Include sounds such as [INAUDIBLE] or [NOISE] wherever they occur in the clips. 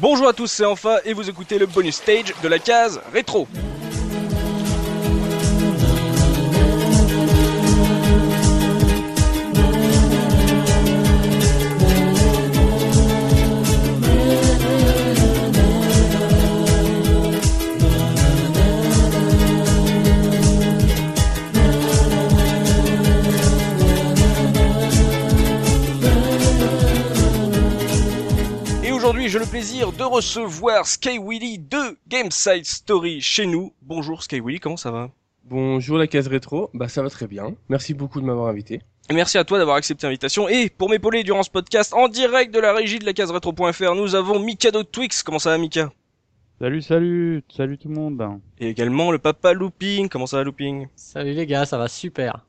Bonjour à tous, c'est Enfa et vous écoutez le bonus stage de la case rétro. Plaisir de recevoir Sky Willy de Gameside Story chez nous. Bonjour Sky Willy, comment ça va? Bonjour la case rétro, bah ça va très bien. Merci beaucoup de m'avoir invité. Et Merci à toi d'avoir accepté l'invitation. Et pour m'épauler durant ce podcast, en direct de la régie de la case rétro.fr, nous avons Mikado Twix. Comment ça va Mika? Salut, salut, salut tout le monde. Et également le papa Looping. Comment ça va Looping? Salut les gars, ça va super.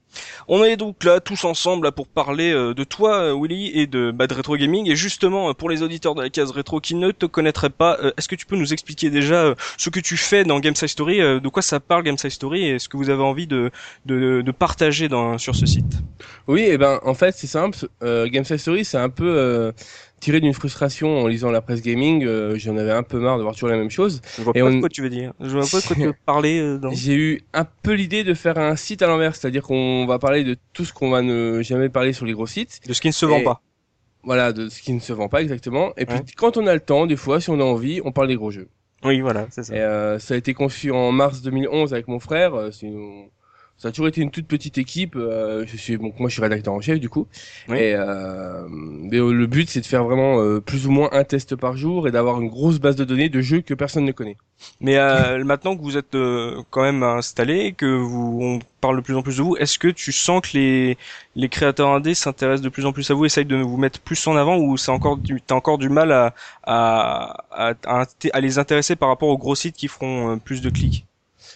On est donc là tous ensemble pour parler euh, de toi euh, Willy et de Bad Retro Gaming et justement euh, pour les auditeurs de la case rétro qui ne te connaîtraient pas, est-ce que tu peux nous expliquer déjà ce que tu fais dans Game Side Story, de quoi ça parle Game Side Story et ce que vous avez envie de, de, de partager sur ce site? Oui, et ben en fait c'est simple. Euh, Game Story c'est un peu tiré d'une frustration en lisant la presse gaming. euh, J'en avais un peu marre de voir toujours la même chose. Je vois Et pas on- de quoi tu veux dire. Je vois pas de quoi tu veux parler euh, dans... J'ai eu un peu l'idée de faire un site à l'envers, c'est-à-dire qu'on va parler de tout ce qu'on va ne jamais parler sur les gros sites. de ce qui ne se vend Et- pas. Voilà, de ce qui ne se vend pas exactement. Et puis Ouais. quand on a le temps, des fois, si on a envie, on parle des gros jeux. Oui, voilà, c'est ça. Et euh, ça a été conçu en mars 2011 avec mon frère. euh, c'est une- Ça a toujours été une toute petite équipe. euh, je suis, bon, moi, je suis rédacteur en chef du coup. Oui. Et euh, mais, euh, le but, c'est de faire vraiment euh, plus ou moins un test par jour et d'avoir une grosse base de données de jeux que personne ne connaît. Mais euh, [LAUGHS] maintenant que vous êtes euh, quand même installé, que vous on parle de plus en plus de vous, est-ce que tu sens que les les créateurs indés s'intéressent de plus en plus à vous, essayent de vous mettre plus en avant, ou c'est encore du t'as encore du mal à à, à à à les intéresser par rapport aux gros sites qui feront plus de clics?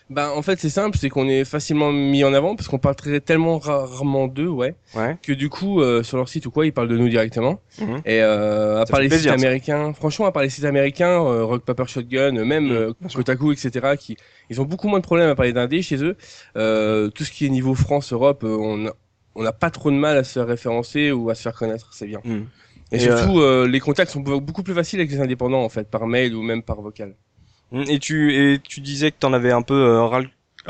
Ben, en fait, c'est simple, c'est qu'on est facilement mis en avant parce qu'on parle très, tellement rarement d'eux, ouais, Ouais. que du coup, euh, sur leur site ou quoi, ils parlent de nous directement. Mhm. Et euh, à Ça part les plaisir, sites ça. américains, franchement, à part les sites américains, euh, Rock Paper Shotgun, euh, même sûr. Kotaku, etc., qui ils ont beaucoup moins de problèmes à parler d'indé chez eux. Euh, tout ce qui est niveau France, Europe, on a- on n'a pas trop de mal à se faire référencer ou à se faire connaître, c'est bien. Mhm. Et, Et, surtout, euh, les contacts sont beaucoup plus faciles avec les indépendants, en fait, par mail ou même par vocal. Mm, Et tu et tu disais que t'en avais un peu euh, ras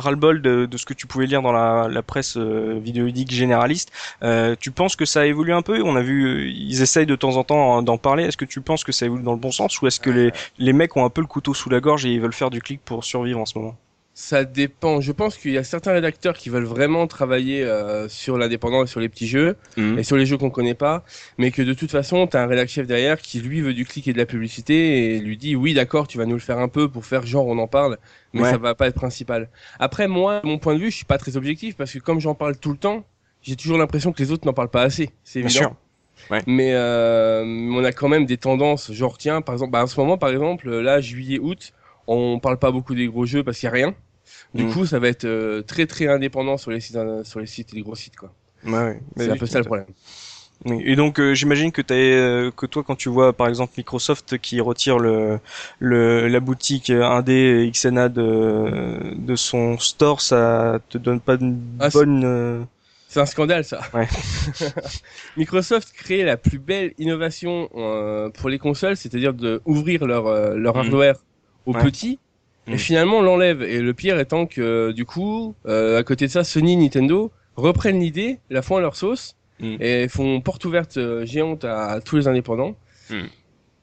le bol de, de ce que tu pouvais lire dans la, la presse euh, vidéoludique généraliste. Euh, tu penses que ça a évolué un peu? On a vu, euh, ils essayent de temps en temps d'en parler. Est-ce que tu penses que ça évolue dans le bon sens? Ou est-ce que les, les mecs ont un peu le couteau sous la gorge et ils veulent faire du clic pour survivre en ce moment? Ça dépend. Je pense qu'il y a certains rédacteurs qui veulent vraiment travailler euh, sur l'indépendant et sur les petits jeux Mhm. et sur les jeux qu'on connaît pas, mais que de toute façon, tu as un rédac chef derrière qui lui veut du clic et de la publicité et lui dit oui, d'accord, tu vas nous le faire un peu pour faire genre on en parle, mais Ouais. ça va pas être principal. Après moi, de mon point de vue, je suis pas très objectif parce que comme j'en parle tout le temps, j'ai toujours l'impression que les autres n'en parlent pas assez. C'est Bien évident. sûr. Ouais. Mais euh, on a quand même des tendances, genre tiens, par exemple, bah, en ce moment, par exemple, là, juillet, août, on parle pas beaucoup des gros jeux parce qu'il y a rien. Du Mm. coup, ça va être euh, très très indépendant sur les sites, euh, sur les sites et les gros sites quoi. Ouais, ouais. C'est un peu ça le problème. Et donc euh, j'imagine que t'as euh, que toi quand tu vois par exemple Microsoft qui retire le, le la boutique indé XNA de de son store, ça te donne pas une Ah, c'est- bonne euh, C'est un scandale ça. Ouais. [LAUGHS] Microsoft crée la plus belle innovation euh, pour les consoles, c'est-à-dire de ouvrir leur euh, leur Mhm. hardware Ouais. petits. Mhm. Et finalement, on l'enlève. Et le pire étant que, du coup, euh, à côté de ça, Sony, Nintendo reprennent l'idée, la font à leur sauce, Mhm. et font porte ouverte euh, géante à, tous les indépendants. Mhm.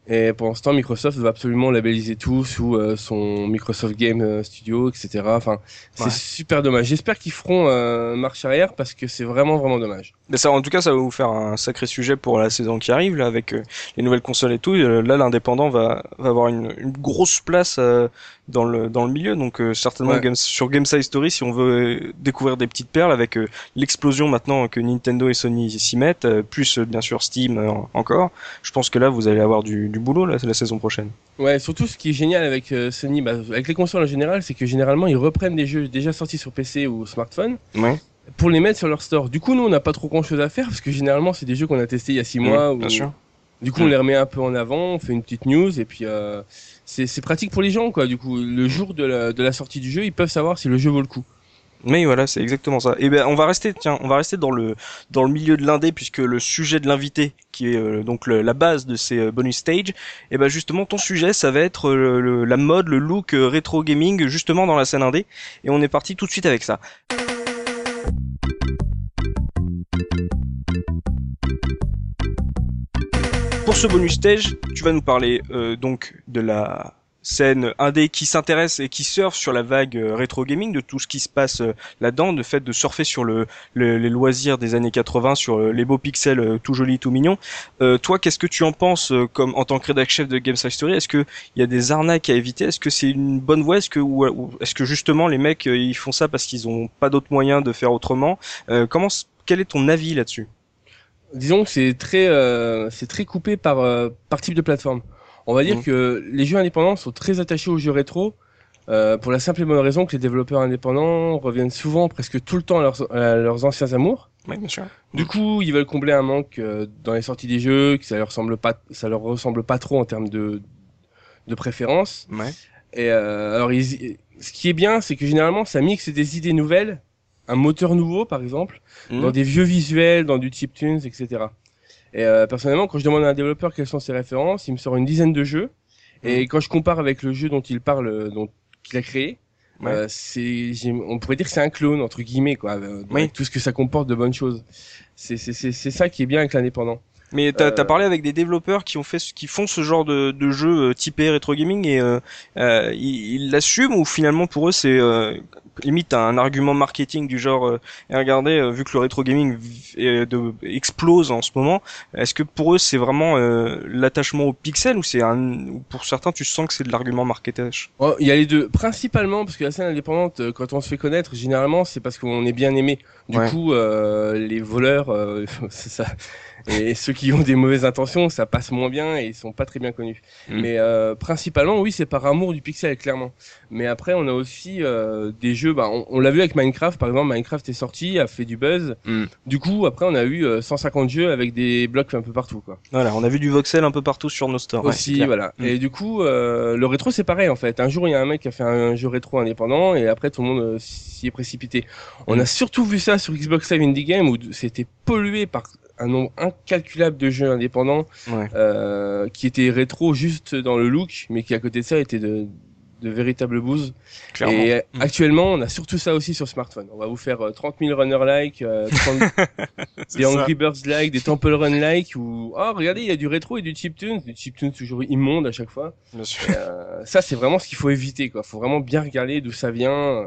Et pour l'instant, Microsoft va absolument labelliser tout sous euh, son Microsoft Game euh, Studio, etc. Enfin, c'est Ouais. super dommage. J'espère qu'ils feront euh, marche arrière parce que c'est vraiment vraiment dommage. Mais ça, en tout cas, ça va vous faire un sacré sujet pour la saison qui arrive, là, avec euh, les nouvelles consoles et tout. Euh, là, l'indépendant va, va avoir une, une grosse place euh, dans le dans le milieu. Donc, euh, certainement, Ouais. Game- sur Game Side Story, si on veut euh, découvrir des petites perles, avec euh, l'explosion maintenant que Nintendo et Sony s'y mettent, plus bien sûr Steam encore, je pense que là, vous allez avoir du, du boulot là, la saison prochaine. Ouais, surtout ce qui est génial avec Sony, bah, avec les consoles en général, c'est que généralement ils reprennent des jeux déjà sortis sur PC ou smartphone Ouais. pour les mettre sur leur store. Du coup, nous, on n'a pas trop grand chose à faire parce que généralement, c'est des jeux qu'on a testés il y a six mois. Mmh, bien ou- sûr. Du coup, on Mm. les remet un peu en avant, on fait une petite news et puis euh, c'est pratique pour les gens, quoi. Du coup, le jour de la, sortie du jeu, ils peuvent savoir si le jeu vaut le coup. Mais voilà, c'est exactement ça. Et ben on va rester tiens, on va rester dans le dans le milieu de l'indé puisque le sujet de l'invité qui est euh, donc la base de ces euh, bonus stage, et ben justement ton sujet ça va être euh, la mode, le look rétro gaming justement dans la scène indé et on est parti tout de suite avec ça. Ce bonus stage, tu vas nous parler euh, donc de la scène indé qui s'intéresse et qui surfe sur la vague euh, rétro gaming, de tout ce qui se passe euh, là-dedans, de fait de surfer sur le, le- les loisirs des années 80, sur euh, les beaux pixels tout jolis, tout mignons. Toi, qu'est-ce que tu en penses comme en tant que rédac chef de Games Story? Est-ce que il y a des arnaques à éviter? Est-ce que c'est une bonne voie? Est-ce que ou, ou est-ce que justement les mecs ils font ça parce qu'ils ont pas d'autres moyens de faire autrement? Comment quel est ton avis là-dessus? Disons que c'est très, euh, c'est très coupé par, euh, par type de plateforme. On va dire Mhm. que les jeux indépendants sont très attachés aux jeux rétro, euh, pour la simple et bonne raison que les développeurs indépendants reviennent souvent, presque tout le temps, à leurs, à leurs anciens amours. Oui, bien sûr. Du coup, ils veulent combler un manque euh, dans les sorties des jeux, que ça leur ressemble pas, ça leur ressemble pas trop en termes de, de préférence. Ouais. Et euh, alors, ils- ce qui est bien, c'est que généralement, ça mixe des idées nouvelles, un moteur nouveau, par exemple, Mhm. dans des vieux visuels, dans du chiptunes, etc. Et euh, personnellement, quand je demande à un développeur quelles sont ses références, il me sort une dizaine de jeux. Et quand je compare avec le jeu dont il parle, euh, dont qu'il a créé, Ouais. euh, c'est, on pourrait dire que c'est un clone entre guillemets, quoi, euh, Oui. tout ce que ça comporte de bonnes choses. C'est, c'est, c'est, c'est ça qui est bien avec l'indépendant. Mais t'as Euh, as parlé avec des développeurs qui ont fait, ce- qui font ce genre de, de jeu euh, typé rétro gaming et euh, ils l'assument ou finalement pour eux c'est euh, limite un argument marketing du genre euh, et regardez euh, vu que le rétro gaming de- explose en ce moment, est-ce que pour eux c'est vraiment euh, l'attachement au pixel ou c'est un ou pour certains tu sens que c'est de l'argument marketage? Oh, Il y a les deux, principalement parce que la scène indépendante, quand on se fait connaître, généralement c'est parce qu'on est bien aimé. Du Ouais. coup, euh, les voleurs, euh, c'est [LAUGHS] ça. Et ceux qui ont des mauvaises intentions, ça passe moins bien et ils sont pas très bien connus. Mm. Mais euh, principalement, oui, c'est par amour du pixel, clairement. Mais après, on a aussi euh, des jeux. Bah, on, on l'a vu avec Minecraft, par exemple. Minecraft est sorti, a fait du buzz. Mm. Du coup, après, on a eu euh, 150 jeux avec des blocs un peu partout, quoi. Voilà, on a vu du voxel un peu partout sur nos stores. aussi, voilà. Mm. Et du coup, euh, le rétro, c'est pareil en fait. Un jour, il y a un mec qui a fait un jeu rétro indépendant et après, tout le monde euh, s'y est précipité. On a surtout vu ça sur Xbox Live Indie Game où c'était pollué par un nombre incalculable de jeux indépendants Ouais. euh, qui étaient rétro juste dans le look, mais qui à côté de ça étaient de, de véritables bouses. Clairement. Et euh, Mm. actuellement, on a surtout ça aussi sur smartphone. On va vous faire euh, 30 000 runner-like, euh, [LAUGHS] 30 C'est des. Angry Birds like, des Temple Run like, ou oh regardez il y a du rétro et du chiptune, du chiptune toujours immonde à chaque fois. Bien sûr. Euh, ça c'est vraiment ce qu'il faut éviter quoi. Faut vraiment bien regarder d'où ça vient. euh,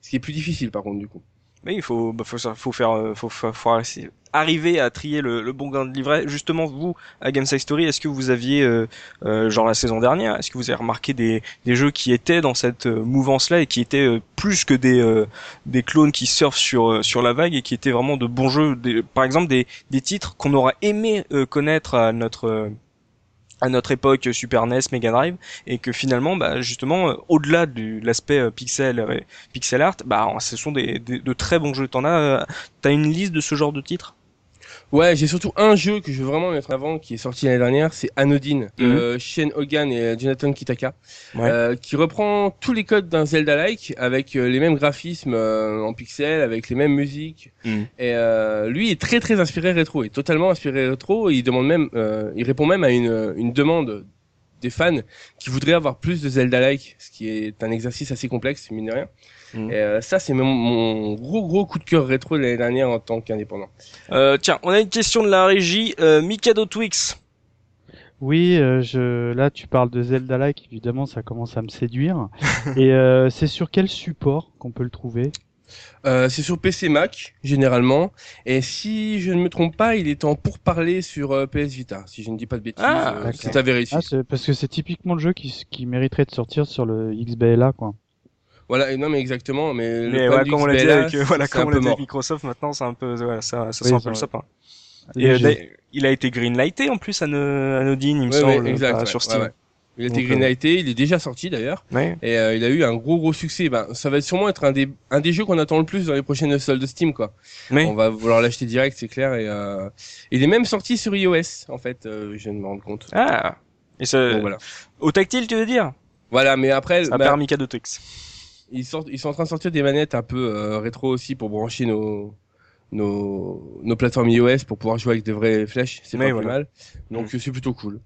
Ce qui est plus difficile par contre du coup. Mais il faut, bah, faut, faire, euh, faut, faut, faut arri- arriver à trier le, le bon grain de livret. Justement, vous, à Gameside Story, est-ce que vous aviez, euh, euh, genre la saison dernière, est-ce que vous avez remarqué des, des jeux qui étaient dans cette euh, mouvance-là et qui étaient euh, plus que des, des clones qui surfent sur, sur la vague et qui étaient vraiment de bons jeux, des, par exemple des, des titres qu'on aurait aimé connaître à notre à notre époque Super NES, Mega Drive, et que finalement, bah, justement, euh, au-delà de l'aspect euh, pixel, euh, pixel art, bah, ce sont des, des- de très bons jeux. T'en as, euh, t'as une liste de ce genre de titres? Ouais, j'ai surtout un jeu que je veux vraiment mettre en avant qui est sorti l'année dernière, c'est Anodine de Shane Hogan et Jonathan Kitaka, Ouais. euh, qui reprend tous les codes d'un Zelda-like avec euh, les mêmes graphismes euh, en pixels, avec les mêmes musiques. Mhm. Et euh, lui est très très inspiré rétro, est totalement inspiré rétro. Et il demande même, euh, il répond même à une, une demande des fans qui voudraient avoir plus de Zelda-like, ce qui est un exercice assez complexe, mine de rien. Et euh, ça, c'est mon, mon gros gros coup de cœur rétro de l'année dernière en tant qu'indépendant. Euh, tiens, on a une question de la régie. Euh, Mikado Twix. Oui, euh, je... là tu parles de Zelda-like, évidemment ça commence à me séduire. [LAUGHS] Et euh, c'est sur quel support qu'on peut le trouver? Euh, c'est sur PC Mac généralement et si je ne me trompe pas il est en pourparler sur euh, PS Vita si je ne dis pas de bêtises Ah, euh, c'est à vérifier ah, c'est- Parce que c'est typiquement le jeu qui, qui mériterait de sortir sur le XBLA quoi. Voilà et non mais exactement mais, Mais le problème du comme on l'a dit avec, euh, voilà, comme on l'a dit avec Microsoft, maintenant c'est un peu, voilà, ça, ça Oui, sent un peu le sapin. Et euh, il a été greenlighté en plus à no- Anodine, il me Ouais, ouais, semble, exact bah, ouais, sur ouais, Steam. ouais. il a été Donc, euh, greenlighté il est déjà sorti d'ailleurs Ouais. et euh, il a eu un gros gros succès ben ça va sûrement être un des un des jeux qu'on attend le plus dans les prochaines soldes de Steam quoi on va vouloir l'acheter direct c'est clair et euh, il est même sorti sur iOS en fait euh, je viens de me rendre compte ah. Et ça, voilà au tactile, tu veux dire? Voilà mais après Ça bah, Twix. Ils, sortent, ils sont en train de sortir des manettes un peu euh, rétro aussi pour brancher nos, nos, nos plateformes iOS pour pouvoir jouer avec de vraies flèches. C'est pas voilà. plus mal. Donc euh, c'est plutôt cool.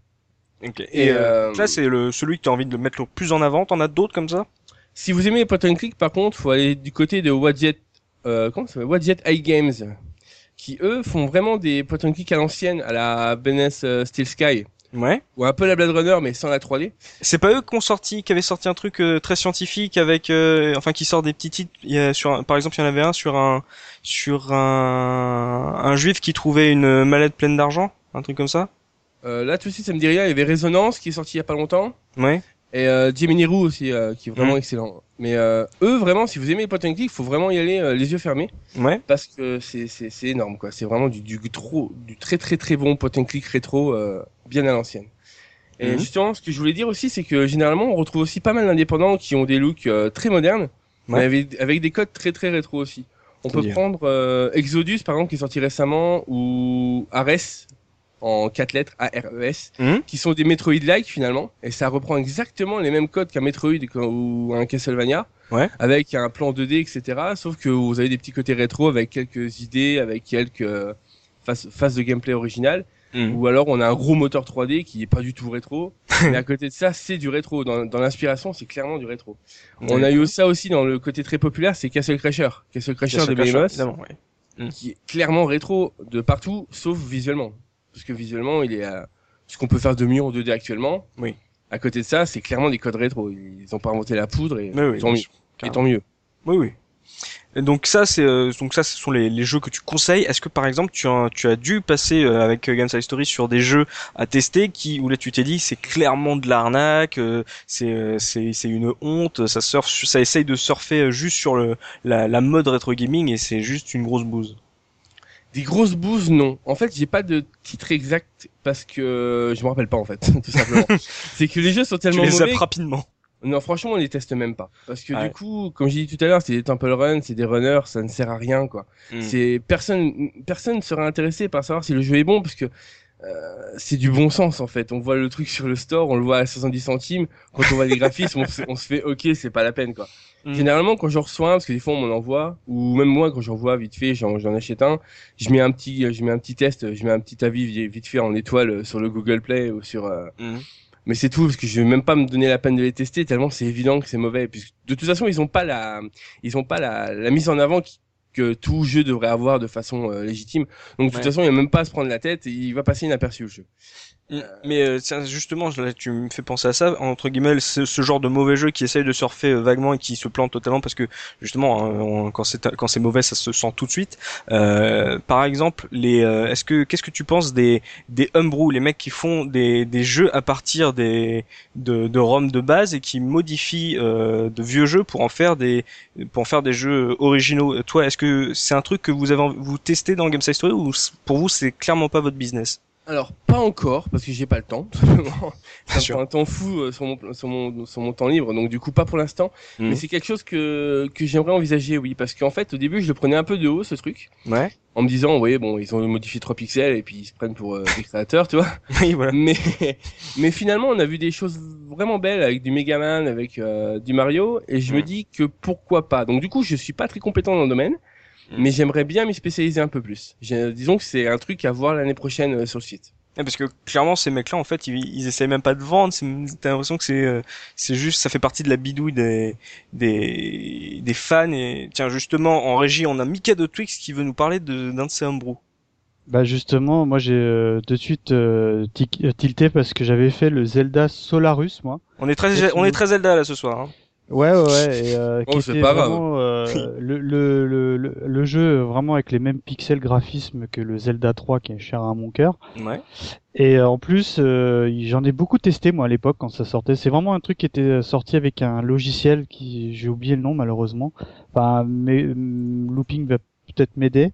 Ok. Et, euh, euh, ça, c'est le celui que tu as envie de mettre le plus en avant. T'en as d'autres comme ça? Si vous aimez les point and click, par contre, faut aller du côté de Wadjet, euh, comment ça s'appelle? Wadjet Eye Games, qui eux font vraiment des point and click à l'ancienne, à la Benes euh, Steel Sky, Ouais. ou un peu la Blade Runner mais sans la 3D. C'est pas eux qui ont sorti, qui avaient sorti un truc euh, très scientifique avec, euh, enfin, qui sort des petits titres. Il y a sur, un- par exemple, il y en avait un sur un, sur un, un juif qui trouvait une mallette pleine d'argent, un truc comme ça. Euh, là tout de suite ça me dit rien, il y avait Résonance qui est sorti il y a pas longtemps. Ouais. Et euh, Gemini Roo aussi, euh, qui est vraiment excellent. Mais euh, eux, vraiment, si vous aimez les point and click, faut vraiment y aller euh, les yeux fermés, Ouais. parce que c'est c'est c'est énorme, quoi. C'est vraiment du, du trop, du très très très bon point and click rétro, euh, bien à l'ancienne. Et Mhm. justement, ce que je voulais dire aussi, c'est que généralement, on retrouve aussi pas mal d'indépendants qui ont des looks euh, très modernes, mais Ouais. avec, avec des codes très très rétro aussi. On peut prendre euh, Exodus, par exemple, qui est sorti récemment, ou Ares, en quatre lettres, A-R-E-S, Mhm. qui sont des Metroid-like finalement, et ça reprend exactement les mêmes codes qu'un Metroid ou un Castlevania, Ouais. avec un plan 2D, etc. Sauf que vous avez des petits côtés rétro avec quelques idées, avec quelques euh, phases, phases de gameplay originales, Mhm. ou alors on a un gros moteur 3D qui est pas du tout rétro, [LAUGHS] mais à côté de ça, c'est du rétro. Dans, dans l'inspiration, c'est clairement du rétro. On a eu ça aussi dans le côté très populaire, c'est Castle Crasher. Castle Crasher Castle de Behemoth, ouais. qui est clairement rétro de partout, sauf visuellement. Parce que visuellement, il est à ce qu'on peut faire de mieux en 2D actuellement. Oui. À côté de ça, c'est clairement des codes rétro. Ils ont pas inventé la poudre et Oui, tant mieux. Et tant mieux. Oui, oui. Et donc ça, c'est euh, donc ça, ce sont les, les jeux que tu conseilles. Est-ce que par exemple, tu as, tu as dû passer euh, avec euh, Games Side Story sur des jeux à tester qui où là tu t'es dit c'est clairement de l'arnaque, euh, c'est euh, c'est c'est une honte, ça surfe, sur- ça essaye de surfer euh, juste sur le la, la mode rétro gaming et c'est juste une grosse bouse. Des grosses bouses, non. En fait, j'ai pas de titre exact parce que je me rappelle pas en fait, [LAUGHS] tout simplement. [LAUGHS] c'est que les jeux sont Tu tellement les mauvais. rapidement. Non, franchement, on les teste même pas. Parce que Ouais. du coup, comme j'ai dit tout à l'heure, c'est des temple run, c'est des runners, ça ne sert à rien, quoi. Mm. C'est personne, personne ne sera intéressé par savoir si le jeu est bon parce que euh, c'est du bon sens en fait. On voit le truc sur le store, on le voit à 70 centimes. Quand on voit les graphismes, on, se- on se fait ok, c'est pas la peine quoi. Mm. Généralement, quand j'en reçois un, parce que des fois on m'en envoie, ou même moi quand j'en vois vite fait, j'en j'en achète un, je mets un petit, je mets un petit test, je mets un petit avis vi- vite fait en étoile sur le Google Play ou sur. euh, Mm. mais c'est tout parce que je vais même pas me donner la peine de les tester tellement c'est évident que c'est mauvais. Puisque de toute façon, ils ont pas la, ils ont pas la, la mise en avant qui- que tout jeu devrait avoir de façon euh, légitime. Donc de toute façon, il y a même pas à se prendre la tête, et il va passer inaperçu le jeu. Mm. Mais euh, tiens, justement, là, tu me fais penser à ça, entre guillemets, ce, ce genre de mauvais jeu qui essaye de surfer euh, vaguement et qui se plante totalement parce que justement, hein, on- quand c'est quand c'est mauvais, ça se sent tout de suite. Euh, par exemple, les, euh, est-ce que qu'est-ce que tu penses des des homebrew, les mecs qui font des des jeux à partir des de de ROM de base et qui modifient euh, de vieux jeux pour en faire des pour en faire des jeux originaux? Toi, est-ce que c'est un truc que vous avez vous testez dans Game Side Story ou pour vous c'est clairement pas votre business? Alors pas encore parce que j'ai pas le temps. [LAUGHS] ça me sûr. prend un temps fou euh, sur mon sur mon sur mon temps libre, donc du coup pas pour l'instant. Mhm. Mais c'est quelque chose que que j'aimerais envisager, oui, parce qu'en fait au début je le prenais un peu de haut ce truc, Ouais. en me disant ouais bon ils ont modifié 3 pixels et puis ils se prennent pour euh, des créateurs, tu vois. [LAUGHS] Oui, voilà. mais mais finalement on a vu des choses vraiment belles avec du Megaman avec euh, du Mario et je me dis que pourquoi pas donc du coup je suis pas très compétent dans le domaine. Mais j'aimerais bien m'y spécialiser un peu plus J'ai- disons que c'est un truc à voir l'année prochaine euh, sur le site Ouais, parce que clairement ces mecs-là en fait ils, ils essayent même pas de vendre, t'as l'impression que c'est euh, c'est juste ça fait partie de la bidouille des des des fans et tiens justement en régie on a Mika de Twix qui veut nous parler de d'un de ses homebrew. Bah justement, moi j'ai euh, de suite euh, euh, tilté parce que j'avais fait le Zelda Solarus, moi. On est très on est très Zelda là ce soir. Hein. Ouais, ouais. Et, euh, Oh, qui était pas vraiment euh, [LAUGHS] le, le, le, le, jeu vraiment avec les mêmes pixels graphismes que le Zelda 3 qui est cher à mon cœur. Ouais. Et euh, en plus, euh, j'en ai beaucoup testé moi à l'époque quand ça sortait. C'est vraiment un truc qui était sorti avec un logiciel qui j'ai oublié le nom malheureusement. Enfin, mais hum, Looping va peut-être m'aider.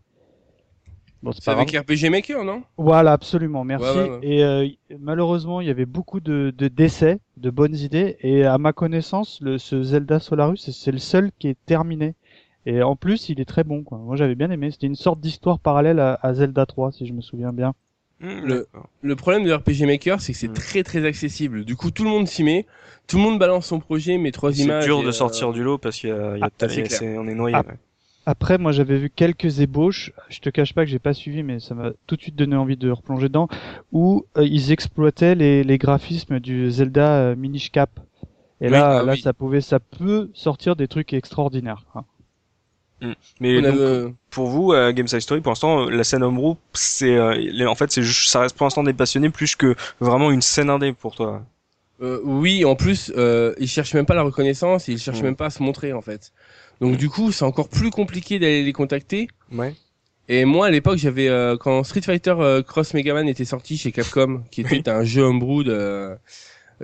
Bon, c'est c'est pas avec grave. RPG Maker non? Voilà, absolument, merci. Ouais, ouais, ouais. Et euh, malheureusement, il y avait beaucoup de, de décès, de bonnes idées. Et à ma connaissance, le, ce Zelda Solarus, c'est le seul qui est terminé. Et en plus, il est très bon. Quoi. Moi, j'avais bien aimé. C'était une sorte d'histoire parallèle à, à Zelda 3, si je me souviens bien. Hmm, Le-. Le problème de RPG Maker, c'est que c'est Mm. très très accessible. Du coup, tout le monde s'y met, tout le monde balance son projet, met trois C'est images. dur et, de euh, sortir du lot parce qu'il y a, il y a Ah, c'est c'est- on est noyé. Ah. ouais. Après, moi, j'avais vu quelques ébauches. Je te cache pas que j'ai pas suivi, mais ça m'a tout de suite donné envie de replonger dedans, où euh, ils exploitaient les, les graphismes du Zelda euh, Minish Cap. Et Oui, là, ah là, oui. ça pouvait, ça peut sortir des trucs extraordinaires. quoi. Mais on donc, avait- pour vous, euh, Game Side Story, pour l'instant, la scène homebrew, c'est, euh, en fait, c'est, juste- ça reste pour l'instant des passionnés plus que vraiment une scène indé pour toi. Euh, oui, en plus, euh, ils cherchent même pas la reconnaissance, ils cherchent Mm. même pas à se montrer en fait. Donc du coup, c'est encore plus compliqué d'aller les contacter. Ouais. Et moi, à l'époque, j'avais euh, quand Street Fighter euh, Cross Mega Man était sorti chez Capcom, qui était Oui. un jeu homebrew de-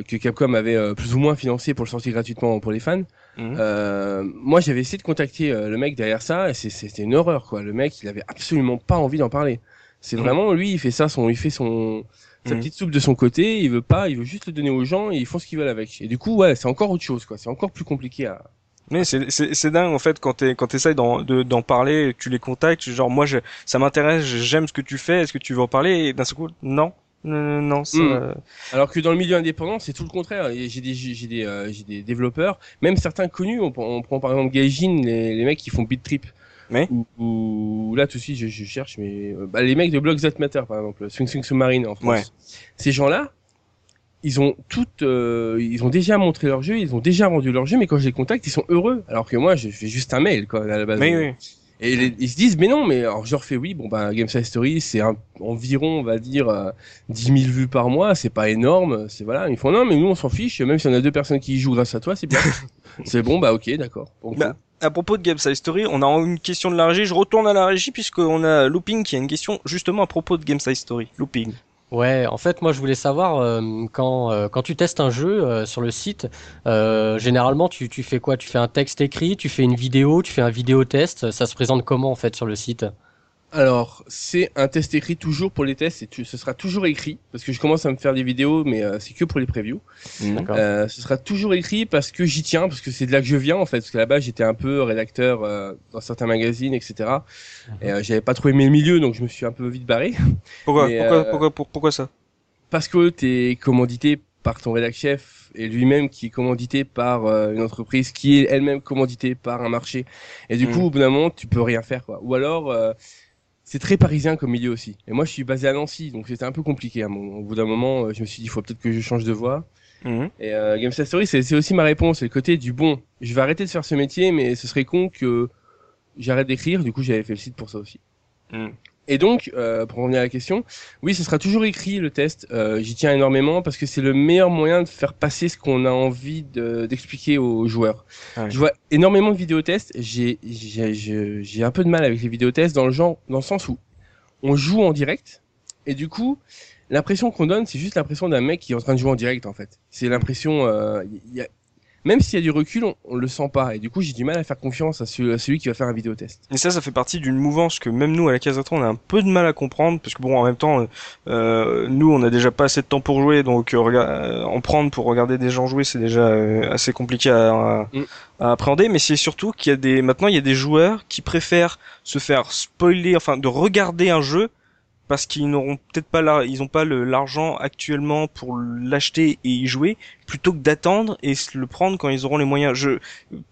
que Capcom avait euh, plus ou moins financé pour le sortir gratuitement pour les fans. Euh, moi, j'avais essayé de contacter euh, le mec derrière ça, et c'était une horreur quoi. Le mec, il avait absolument pas envie d'en parler. C'est Mhm. vraiment lui, il fait ça, son, il fait son sa Mhm. petite soupe de son côté, il veut pas, il veut juste le donner aux gens et ils font ce qu'ils veulent avec. Et du coup, ouais, c'est encore autre chose, quoi. C'est encore plus compliqué à. Mais c'est, dingue en fait quand t'es, quand t'essayes d'en, de, d'en parler, tu les contactes, genre moi je, ça m'intéresse, j'aime ce que tu fais, est-ce que tu veux en parler? Et d'un seul coup, non, non, non, ça, Mm. Alors que dans le milieu indépendant, c'est tout le contraire. J'ai des, j'ai des, euh, j'ai des développeurs, même certains connus. On, prend- on prend par exemple Gaijin, les, les mecs qui font Beat Trip. Ouais. Ou, ou- là tout de suite, je, je cherche, mais euh, bah, les mecs de Blocks That Matter, par exemple, Swing Swing Submarine en France. Ouais. Ces gens-là, ils ont toutes, euh, ils ont déjà montré leur jeu, ils ont déjà vendu leur jeu, mais quand je les contacte, ils sont heureux. Alors que moi, je fais juste un mail, quoi, à la base. mais oui. Et les- ils se disent, mais non, mais alors je leur fais oui, bon bah Game Side Story, c'est un- environ, on va dire, euh, 10 000 vues par mois, c'est pas énorme, c'est voilà. Ils font non, mais nous on s'en fiche, même si on a deux personnes qui y jouent grâce à toi, c'est bien. [LAUGHS] c'est bon, bah ok, d'accord. Bon, Bah, à propos de Game Side Story, on a une question de la régie. Je retourne à la régie puisqu'on a Looping qui a une question justement à propos de Game Side Story. Looping. Ouais, en fait, moi je voulais savoir euh, quand euh, quand tu testes un jeu euh, sur le site, généralement tu tu fais quoi? Tu fais un texte écrit, tu fais une vidéo, tu fais un vidéo test. Ça se présente comment en fait sur le site? Alors, c'est un test écrit toujours pour les tests, et tu- ce sera toujours écrit, parce que je commence à me faire des vidéos, mais euh, c'est que pour les previews. D'accord. Euh, ce sera toujours écrit parce que j'y tiens, parce que c'est de là que je viens en fait, parce que là-bas j'étais un peu rédacteur euh, dans certains magazines, etc. Et euh, j'avais pas trop aimé le milieu, donc je me suis un peu vite barré. Pourquoi, Mais, pourquoi, euh, pourquoi, pour- pourquoi ça? Parce que t'es commandité par ton rédac chef et lui-même qui est commandité par euh, une entreprise qui est elle-même commanditée par un marché. Et du Mm. coup, au bout d'un moment, tu peux rien faire quoi. Ou alors euh, c'est très parisien comme milieu aussi. Et moi, je suis basé à Nancy, donc c'était un peu compliqué. à mon- Au bout d'un moment, euh, je me suis dit, il faut peut-être que je change de voie. Mhm. Et euh, Game Story, c'est c'est aussi ma réponse. C'est le côté du bon. Je vais arrêter de faire ce métier, mais ce serait con que j'arrête d'écrire. Du coup, j'avais fait le site pour ça aussi. Mhm. Et donc, euh, pour revenir à la question, oui, ce sera toujours écrit le test. Euh, J'y tiens énormément parce que c'est le meilleur moyen de faire passer ce qu'on a envie de- d'expliquer aux joueurs. Je vois énormément de vidéotests. J'ai j'ai j'ai- j'ai un peu de mal avec les vidéotests dans le genre, dans le sens où on joue en direct et du coup, l'impression qu'on donne, c'est juste l'impression d'un mec qui est en train de jouer en direct en fait. C'est l'impression, euh, il y a- même s'il y a du recul, on, on le sent pas. Et du coup, j'ai du mal à faire confiance à, celui- à celui qui va faire un vidéotest. Et ça, ça fait partie d'une mouvance que même nous à la case rétro, on a un peu de mal à comprendre parce que bon, en même temps, euh, euh, nous, on a déjà pas assez de temps pour jouer, donc euh, euh, en prendre pour regarder des gens jouer, c'est déjà euh, assez compliqué à, à- Mm. à appréhender. Mais c'est surtout qu'il y a des, maintenant, il y a des joueurs qui préfèrent se faire spoiler, enfin, de regarder un jeu parce qu'ils n'auront peut-être pas la, ils ont pas l'argent actuellement pour l'acheter et y jouer, plutôt que d'attendre et se le prendre quand ils auront les moyens. Je,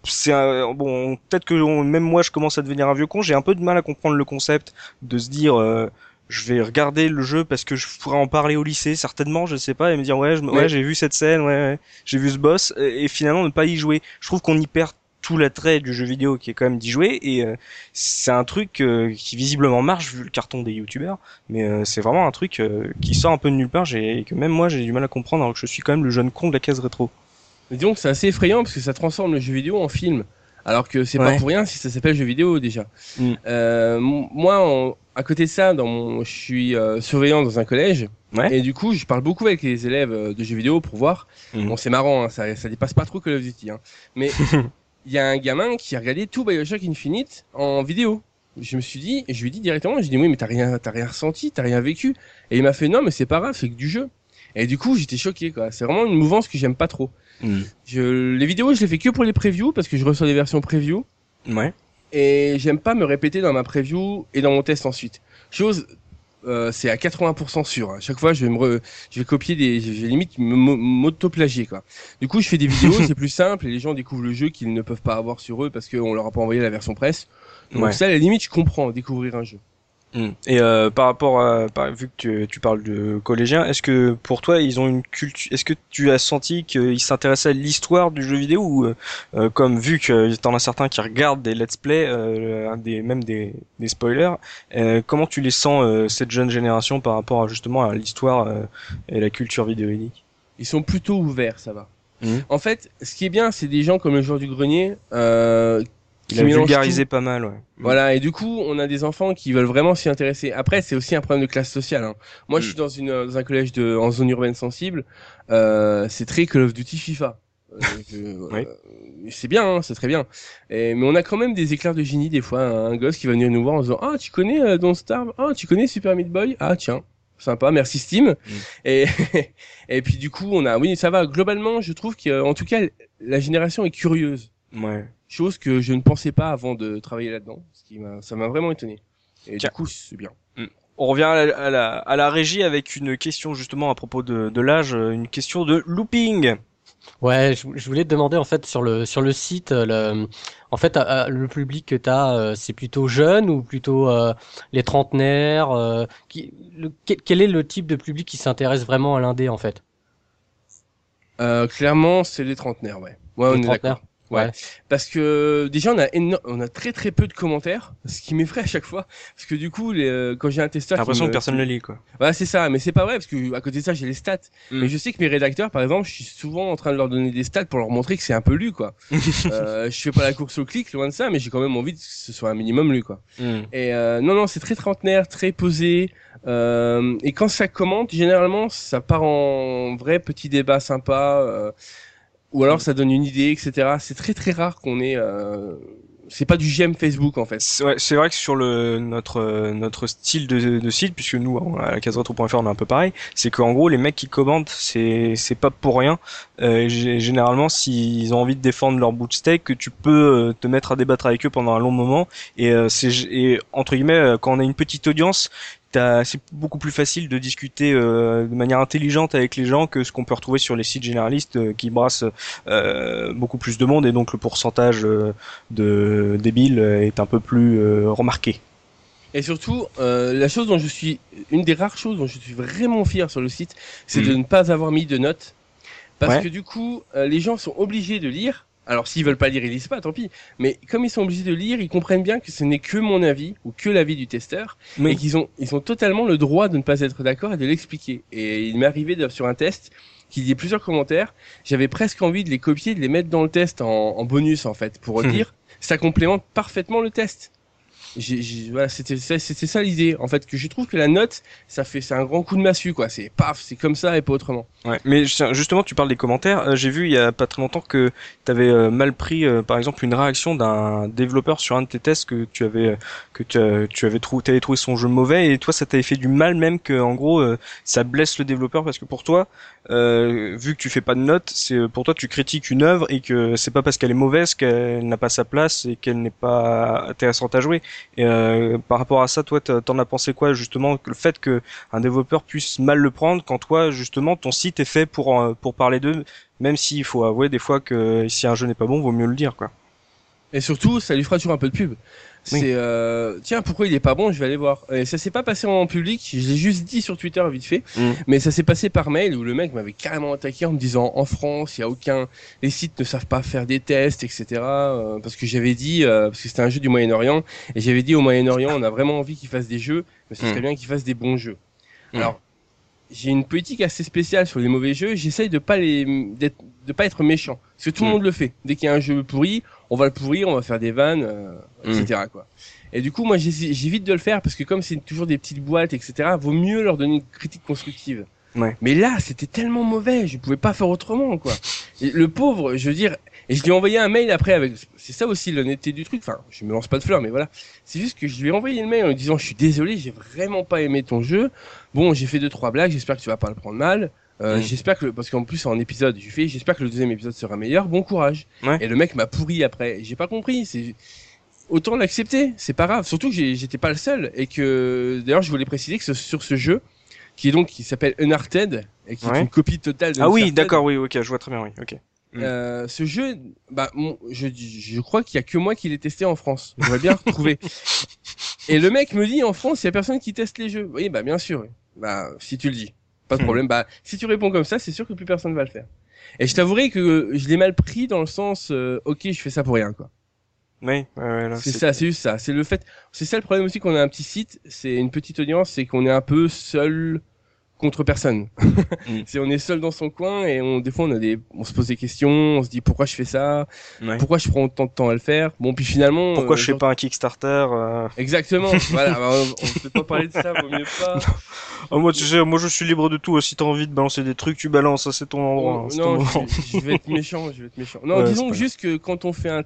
c'est bon, peut-être que on- même moi je commence à devenir un vieux con. J'ai un peu de mal à comprendre le concept de se dire. euh, je vais regarder le jeu parce que je pourrais en parler au lycée certainement je sais pas et me dire ouais je, ouais j'ai vu cette scène ouais, ouais j'ai vu ce boss et, et finalement ne pas y jouer je trouve qu'on y perd tout l'attrait du jeu vidéo qui est quand même d'y jouer et euh, c'est un truc euh, qui visiblement marche vu le carton des youtubeurs mais euh, c'est vraiment un truc euh, qui sort un peu de nulle part j'ai et que même moi j'ai du mal à comprendre alors que je suis quand même le jeune con de la case rétro Et donc, c'est assez effrayant parce que ça transforme le jeu vidéo en film. Alors que c'est Ouais. pas pour rien si ça s'appelle jeu vidéo déjà. Mm. Euh, moi, à côté de ça, dans mon, je suis euh, surveillant dans un collège. Ouais. Et du coup, je parle beaucoup avec les élèves de jeux vidéo pour voir. Mhm. Bon, c'est marrant, hein, ça, ça dépasse pas trop Call of Duty. Hein. Mais [LAUGHS] il y a un gamin qui a regardé tout Bioshock Infinite en vidéo. Je me suis dit, je lui ai dit directement, je lui ai dit, oui, mais t'as rien, t'as rien ressenti, t'as rien vécu. Et il m'a fait, non, mais c'est pas grave, c'est que du jeu. Et du coup, j'étais choqué, quoi. C'est vraiment une mouvance que j'aime pas trop. Je, les vidéos, je les fais que pour les previews parce que je reçois des versions preview ouais et j'aime pas me répéter dans ma preview et dans mon test ensuite. Chose euh, c'est à 80% sûr. À chaque fois, je vais me, re- je vais copier des, je vais limite m'auto-plagier quoi. Du coup, je fais des vidéos, [LAUGHS] c'est plus simple et les gens découvrent le jeu qu'ils ne peuvent pas avoir sur eux parce qu'on leur a pas envoyé la version presse. Donc Ouais. ça, à la limite, je comprends découvrir un jeu. Mm. Et euh, par rapport à, par- vu que tu, tu parles de collégiens, est-ce que pour toi ils ont une culture, est-ce que tu as senti qu'ils s'intéressaient à l'histoire du jeu vidéo ou euh, euh, comme vu que t'en as certains qui regardent des let's play, euh, des même des, des spoilers, euh, comment tu les sens euh, cette jeune génération par rapport à justement à l'histoire euh, et la culture vidéoludique? Ils sont plutôt ouverts, ça va. Mhm. En fait, ce qui est bien, c'est des gens comme le joueur du grenier euh, Il a vulgarisé tout. pas mal, ouais. Voilà, et du coup, on a des enfants qui veulent vraiment s'y intéresser. Après, c'est aussi un problème de classe sociale. hein. Moi, je Mm. suis dans, une, dans un collège de, en zone urbaine sensible. Euh, c'est très Call of Duty FIFA. Euh, je- [LAUGHS] Oui. euh, c'est bien, hein, c'est très bien. Et, mais on a quand même des éclairs de génie des fois. Un, un gosse qui va venir nous voir en disant Ah, tu connais euh, Don't Starve? Ah, tu connais Super Meat Boy? Ah, tiens, sympa, merci Steam. Et, [LAUGHS] et puis du coup, on a, oui, ça va. Globalement, je trouve qu'en tout cas, la génération est curieuse Ouais. chose que je ne pensais pas avant de travailler là-dedans, ce qui m'a, ça m'a vraiment étonné. Et Tiens. du coup, c'est bien. On revient à la, à la, à la régie avec une question justement à propos de, de l'âge, euh, une question de looping. Ouais, je, je voulais te demander en fait sur le sur le site, euh, le, en fait euh, le public que t'as, euh, c'est plutôt jeune ou plutôt euh, les trentenaires. euh, qui, le- quel, est le type de public qui s'intéresse vraiment à l'indé en fait? Euh, clairement, c'est les trentenaires, ouais. Ouais, on est trentenaires d'accord. Ouais. Parce que déjà on a éno- on a très très peu de commentaires, ce qui m'effraie à chaque fois. Parce que du coup, les, euh, quand j'ai un testeur, J'ai qui l'impression me- que personne ne lit quoi. Ouais, c'est ça, mais c'est pas vrai parce que à côté de ça, j'ai les stats. Mm. Mais je sais que mes rédacteurs, par exemple, je suis souvent en train de leur donner des stats pour leur montrer que c'est un peu lu, quoi. [LAUGHS] euh, je fais pas la course au clic, loin de ça, mais j'ai quand même envie que ce soit un minimum lu, quoi. Mm. Et euh, non, non, c'est très trentenaire, très posé. Euh, et quand ça commente, généralement, ça part en vrai petit débat sympa. Ou alors ça donne une idée, etc. C'est très très rare qu'on ait. Euh, c'est pas du j'aime Facebook en fait. C'est ouais, vrai que sur le notre notre style de, de site, puisque nous à la caseretro.fr on est un peu pareil, c'est qu'en gros les mecs qui commentent c'est c'est pas pour rien. Euh, gé- généralement s'ils ont envie de défendre leur bout de steak, que tu peux euh, te mettre à débattre avec eux pendant un long moment et euh, c'est et entre guillemets euh, quand on a une petite audience c'est beaucoup plus facile de discuter euh, de manière intelligente avec les gens que ce qu'on peut retrouver sur les sites généralistes euh, qui brassent euh, beaucoup plus de monde et donc le pourcentage euh, de débiles euh, est un peu plus euh, remarqué. Et surtout, euh, la chose dont je suis, une des rares choses dont je suis vraiment fier sur le site, c'est de ne pas avoir mis de notes, parce Ouais. que du coup, euh, les gens sont obligés de lire. Alors s'ils veulent pas lire, ils lisent pas, tant pis. Mais comme ils sont obligés de lire, ils comprennent bien que ce n'est que mon avis ou que l'avis du testeur. Oui. et qu'ils ont ils ont totalement le droit de ne pas être d'accord et de l'expliquer. Et il m'est arrivé de- sur un test qu'il y ait plusieurs commentaires, j'avais presque envie de les copier, de les mettre dans le test en, en bonus en fait pour [LAUGHS] dire ça complémente parfaitement le test. Voilà, c'était ça, l'idée en fait que je trouve que la note ça fait c'est un grand coup de massue quoi, c'est paf, c'est comme ça et pas autrement. Ouais. Mais justement, tu parles des commentaires. Euh, J'ai vu il y a pas très longtemps que tu avais mal pris, euh, par exemple, une réaction d'un développeur sur un de tes tests que tu avais euh, que tu, avais trouvé, t'avais trouvé son jeu mauvais et toi ça t'avait fait du mal même que en gros euh, ça blesse le développeur parce que pour toi, euh, vu que tu fais pas de notes, c'est euh, pour toi tu critiques une œuvre et que c'est pas parce qu'elle est mauvaise qu'elle n'a pas sa place et qu'elle n'est pas intéressante à jouer. Et euh, par rapport à ça, toi t'en as pensé quoi justement le fait que un développeur puisse mal le prendre quand toi justement ton site est fait pour euh, pour parler d'eux même s'il faut avouer des fois que si un jeu n'est pas bon vaut mieux le dire quoi Et surtout, ça lui fera toujours un peu de pub. C'est euh, tiens pourquoi il est pas bon, je vais aller voir. Et ça s'est pas passé en public, je l'ai juste dit sur Twitter vite fait, Mm. mais ça s'est passé par mail où le mec m'avait carrément attaqué en me disant en France il y a aucun, les sites ne savent pas faire des tests etc. euh, parce que j'avais dit euh, parce que c'était un jeu du Moyen-Orient et j'avais dit au Moyen-Orient on a vraiment envie qu'ils fassent des jeux, mais ce serait Mm. bien qu'ils fassent des bons jeux. Mm. Alors j'ai une politique assez spéciale sur les mauvais jeux. J'essaye de pas les, de pas être méchant. Parce que tout le monde le fait. Dès qu'il y a un jeu pourri, on va le pourrir, on va faire des vannes, euh, Mm. etc. Quoi. Et du coup, moi, j'évite de le faire parce que comme c'est toujours des petites boîtes, etc., vaut mieux leur donner une critique constructive. Ouais. Mais là, c'était tellement mauvais, je pouvais pas faire autrement, quoi. Et le pauvre, je veux dire, et je lui ai envoyé un mail après avec, c'est ça aussi l'honnêteté du truc. Enfin, je me lance pas de fleurs, mais voilà. C'est juste que je lui ai envoyé le mail en lui disant, je suis désolé, j'ai vraiment pas aimé ton jeu. Bon, j'ai fait deux trois blagues, j'espère que tu vas pas le prendre mal. Euh, Mm. J'espère que, parce qu'en plus en épisode, j'ai fait, j'espère que le deuxième épisode sera meilleur. Bon courage. Ouais. Et le mec m'a pourri après. J'ai pas compris. C'est autant l'accepter, c'est pas grave. Surtout que j'étais pas le seul et que d'ailleurs je voulais préciser que ce- sur ce jeu, qui est donc qui s'appelle Uncharted et qui est une copie totale de Ah oui, d'accord, oui, ok, je vois très bien, oui, ok. Mm. euh, ce jeu, bah, mon- je, je crois qu'il y a que moi qui l'ai testé en France. J'aurais bien retrouvé. [LAUGHS] Et le mec me dit en France, il y a personne qui teste les jeux. Oui, bah bien sûr. Bah si tu le dis, pas de Hmm. problème. Bah si tu réponds comme ça, c'est sûr que plus personne va le faire. Et je t'avouerai que je l'ai mal pris dans le sens, euh, ok, je fais ça pour rien quoi. Oui, ouais, C'est ça, c'est juste ça. C'est le fait. C'est ça le problème aussi qu'on a un petit site, c'est une petite audience, c'est qu'on est un peu seul contre personne. [LAUGHS] Mm. c'est on est seul dans son coin et on des fois on a des on se pose des questions, on se dit pourquoi je fais ça, Ouais. pourquoi je prends autant de temps à le faire? Bon puis finalement Pourquoi euh, je fais genre- pas un Kickstarter euh... Exactement. [LAUGHS] voilà, bah, on, on peut pas parler de ça, vaut mieux pas. oh, Moi, tu sais, moi, je suis libre de tout. Si t'as envie de balancer des trucs, tu balances. C'est ton endroit. hein, non, ton je, je vais être méchant, je vais être méchant. Non, Ouais, disons juste que quand on fait un